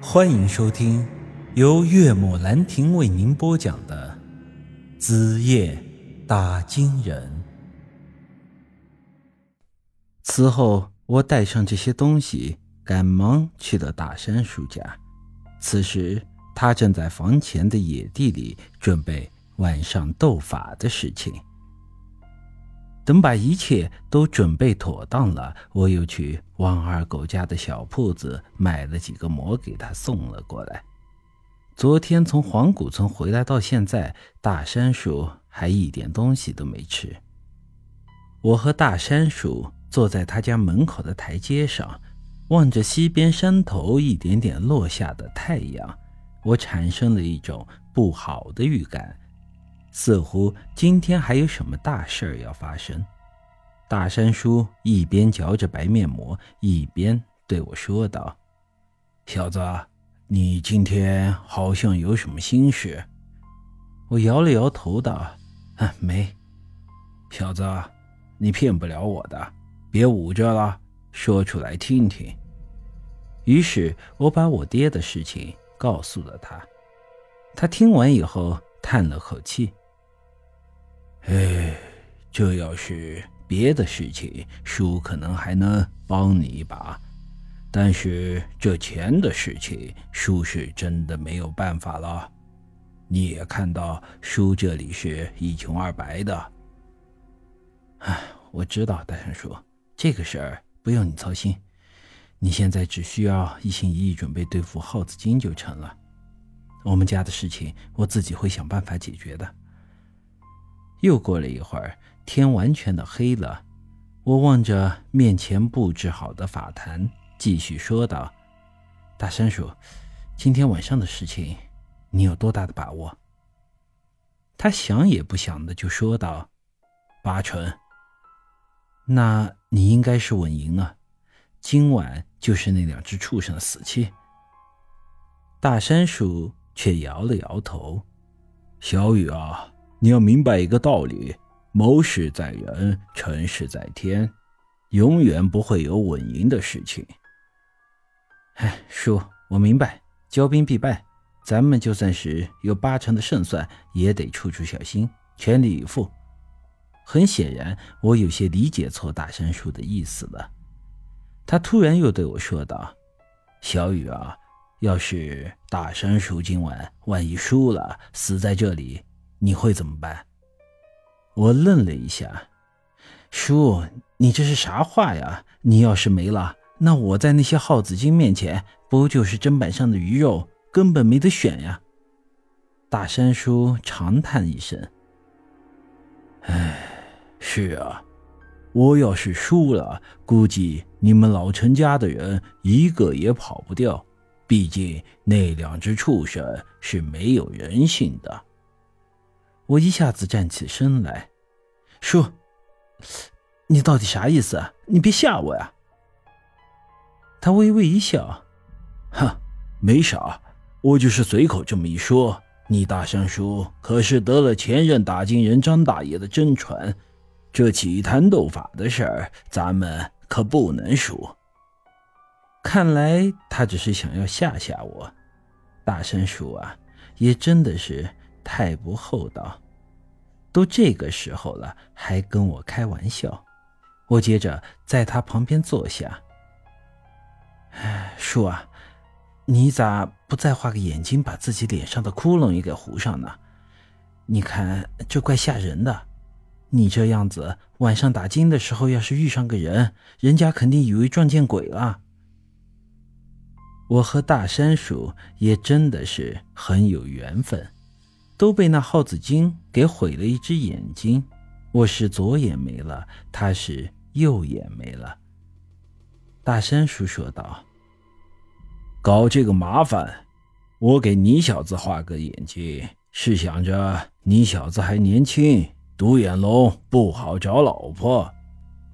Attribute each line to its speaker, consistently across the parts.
Speaker 1: 欢迎收听由岳母兰亭为您播讲的《子夜打金人》。此后，我带上这些东西，赶忙去了大山叔家。此时，他正在房前的野地里准备晚上斗法的事情。等把一切都准备妥当了，我又去王二狗家的小铺子买了几个馍给他送了过来。昨天从黄谷村回来到现在，大山叔还一点东西都没吃。我和大山叔坐在他家门口的台阶上，望着西边山头一点点落下的太阳，我产生了一种不好的预感。似乎今天还有什么大事儿要发生。大山叔一边嚼着白面膜，一边对我说道：“
Speaker 2: 小子，你今天好像有什么心事。”
Speaker 1: 我摇了摇头道：“，没。”
Speaker 2: 小子，你骗不了我的，别捂着了，说出来听听。
Speaker 1: 于是我把我爹的事情告诉了他。他听完以后叹了口气。
Speaker 2: 哎，这要是别的事情，叔可能还能帮你一把，但是这钱的事情，叔是真的没有办法了。你也看到，叔这里是一穷二白的。
Speaker 1: 唉，我知道，大山叔，这个事儿不用你操心，你现在只需要一心一意准备对付耗子精就成了。我们家的事情，我自己会想办法解决的。又过了一会儿，天完全的黑了。我望着面前布置好的法坛，继续说道：“大山鼠，今天晚上的事情，你有多大的把握？”他想也不想的就说道：“
Speaker 2: 八成。”
Speaker 1: 那你应该是稳赢了！今晚就是那两只畜生的死期。大山鼠却摇了摇头：“
Speaker 2: 小雨啊。”你要明白一个道理：谋事在人，成事在天，永远不会有稳赢的事情。
Speaker 1: 哎，叔，我明白，骄兵必败，咱们就算是有八成的胜算，也得处处小心，全力以赴。很显然，我有些理解错大山叔的意思了。他突然又对我说道：“
Speaker 2: 小雨啊，要是大山叔今晚万一输了，死在这里。”你会怎么办？
Speaker 1: 我愣了一下，叔，你这是啥话呀？你要是没了，那我在那些耗子精面前不就是砧板上的鱼肉，根本没得选呀！大山叔长叹一声：“
Speaker 2: 唉，是啊，我要是输了，估计你们老陈家的人一个也跑不掉。毕竟那两只畜生是没有人性的。”
Speaker 1: 我一下子站起身来，叔，你到底啥意思？你别吓我呀！
Speaker 2: 他微微一笑，哼，没啥，我就是随口这么一说。你大山叔可是得了前任打金人张大爷的真传，这起坛斗法的事儿，咱们可不能输。
Speaker 1: 看来他只是想要吓吓我。大山叔啊，也真的是。太不厚道，都这个时候了，还跟我开玩笑。我接着在他旁边坐下。哎，叔啊，你咋不再画个眼睛，把自己脸上的窟窿也给糊上呢？你看这怪吓人的。你这样子晚上打金的时候，要是遇上个人，人家肯定以为撞见鬼了。我和大山叔也真的是很有缘分。都被那耗子精给毁了一只眼睛，我是左眼没了，他是右眼没了。大山叔说道：“
Speaker 2: 搞这个麻烦，我给你小子画个眼睛，是想着你小子还年轻，独眼龙不好找老婆。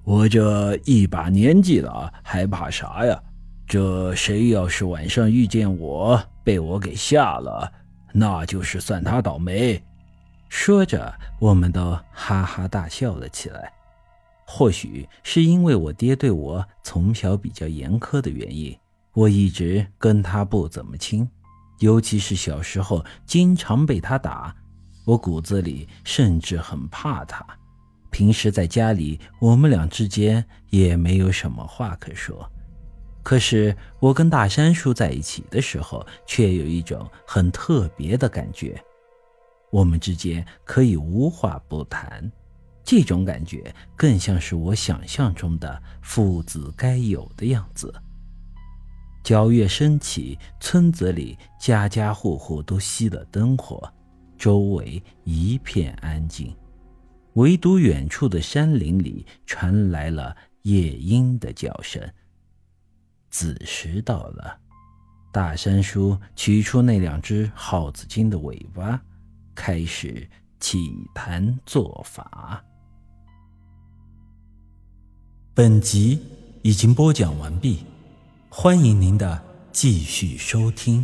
Speaker 2: 我这一把年纪了，还怕啥呀？这谁要是晚上遇见我，被我给吓了。”那就是算他倒霉。
Speaker 1: 说着，我们都哈哈大笑了起来。或许是因为我爹对我从小比较严苛的原因，我一直跟他不怎么亲，尤其是小时候经常被他打，我骨子里甚至很怕他。平时在家里，我们俩之间也没有什么话可说。可是我跟大山叔在一起的时候，却有一种很特别的感觉，我们之间可以无话不谈。这种感觉更像是我想象中的父子该有的样子。皎月升起，村子里家家户户都熄了灯火，周围一片安静。唯独远处的山林里传来了夜莺的叫声。子时到了，大山叔取出那两只耗子精的尾巴，开始起坛做法。本集已经播讲完毕，欢迎您的继续收听。